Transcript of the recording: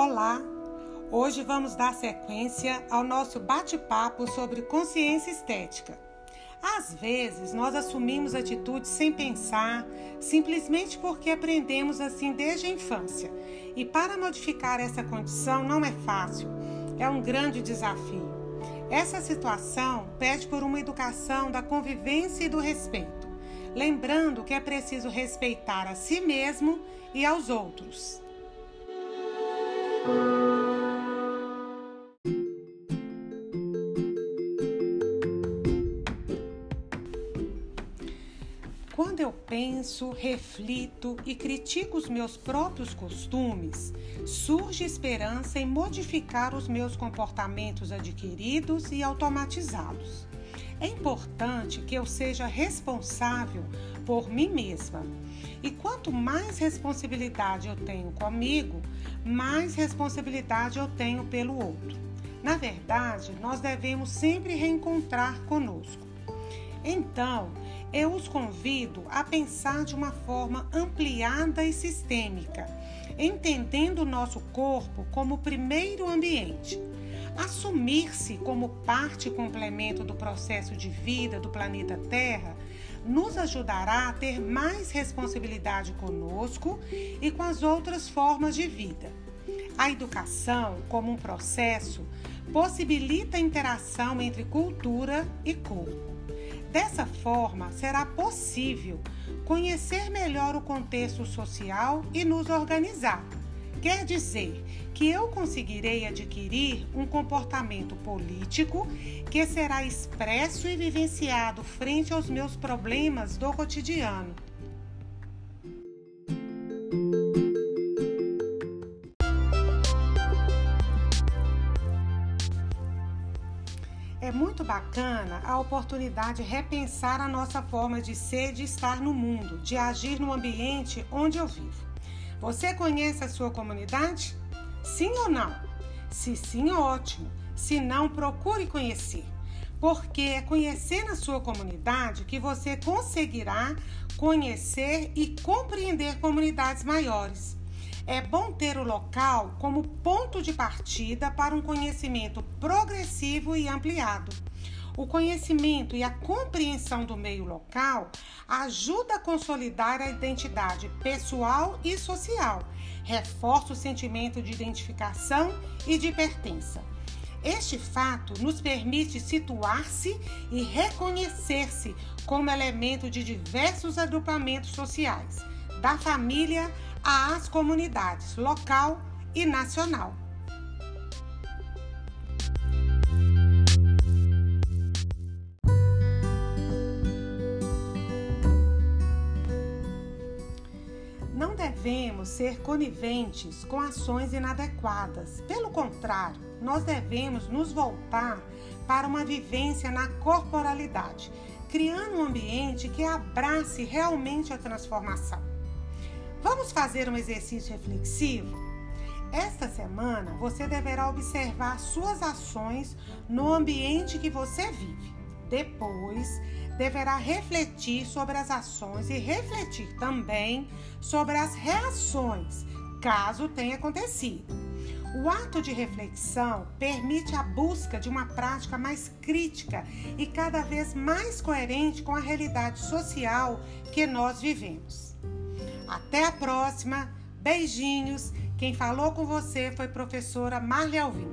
Olá! Hoje vamos dar sequência ao nosso bate-papo sobre consciência estética. Às vezes, nós assumimos atitudes sem pensar, simplesmente porque aprendemos assim desde a infância. E para modificar essa condição não é fácil, é um grande desafio. Essa situação pede por uma educação da convivência e do respeito, lembrando que é preciso respeitar a si mesmo e aos outros. Quando eu penso, reflito e critico os meus próprios costumes, surge esperança em modificar os meus comportamentos adquiridos e automatizados. É importante que eu seja responsável por mim mesma. E quanto mais responsabilidade eu tenho comigo, mais responsabilidade eu tenho pelo outro. Na verdade, nós devemos sempre reencontrar conosco. Então, eu os convido a pensar de uma forma ampliada e sistêmica, entendendo o nosso corpo como o primeiro ambiente Assumir-se como parte e complemento do processo de vida do planeta Terra nos ajudará a ter mais responsabilidade conosco e com as outras formas de vida. A educação, como um processo, possibilita a interação entre cultura e corpo. Dessa forma, será possível conhecer melhor o contexto social e nos organizar Quer dizer que eu conseguirei adquirir um comportamento político que será expresso e vivenciado frente aos meus problemas do cotidiano. É muito bacana a oportunidade de repensar a nossa forma de ser, de estar no mundo, de agir no ambiente onde eu vivo. Você conhece a sua comunidade? Sim ou não? Se sim, ótimo. Se não, procure conhecer. Porque é conhecer na sua comunidade que você conseguirá conhecer e compreender comunidades maiores. É bom ter o local como ponto de partida para um conhecimento progressivo e ampliado. O conhecimento e a compreensão do meio local ajuda a consolidar a identidade pessoal e social, reforça o sentimento de identificação e de pertença. Este fato nos permite situar-se e reconhecer-se como elemento de diversos agrupamentos sociais, da família às comunidades local e nacional. devemos ser coniventes com ações inadequadas. Pelo contrário, nós devemos nos voltar para uma vivência na corporalidade, criando um ambiente que abrace realmente a transformação. Vamos fazer um exercício reflexivo? Esta semana você deverá observar suas ações no ambiente que você vive. Depois, deverá refletir sobre as ações e refletir também sobre as reações, caso tenha acontecido. O ato de reflexão permite a busca de uma prática mais crítica e cada vez mais coerente com a realidade social que nós vivemos. Até a próxima. Beijinhos. Quem falou com você foi professora Marli Alvim.